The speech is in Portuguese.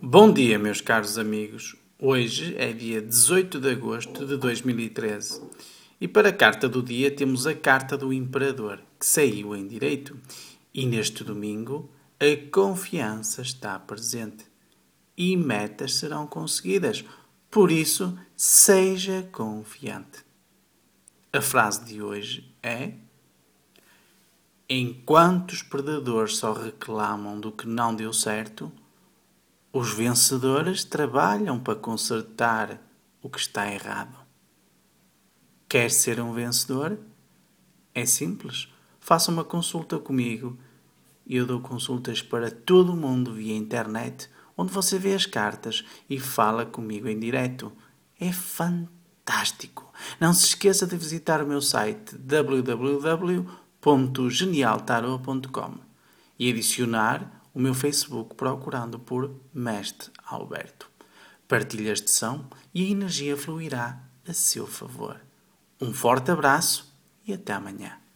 Bom dia, meus caros amigos. Hoje é dia 18 de agosto de 2013 e para a carta do dia temos a carta do Imperador, que saiu em direito. E neste domingo a confiança está presente e metas serão conseguidas. Por isso, seja confiante. A frase de hoje é: Enquanto os perdedores só reclamam do que não deu certo, os vencedores trabalham para consertar o que está errado. Quer ser um vencedor? É simples. Faça uma consulta comigo. Eu dou consultas para todo o mundo via internet, onde você vê as cartas e fala comigo em direto. É fantástico. Não se esqueça de visitar o meu site www.genialtarot.com e adicionar o meu Facebook procurando por Mestre Alberto. Partilhe este som e a energia fluirá a seu favor. Um forte abraço e até amanhã.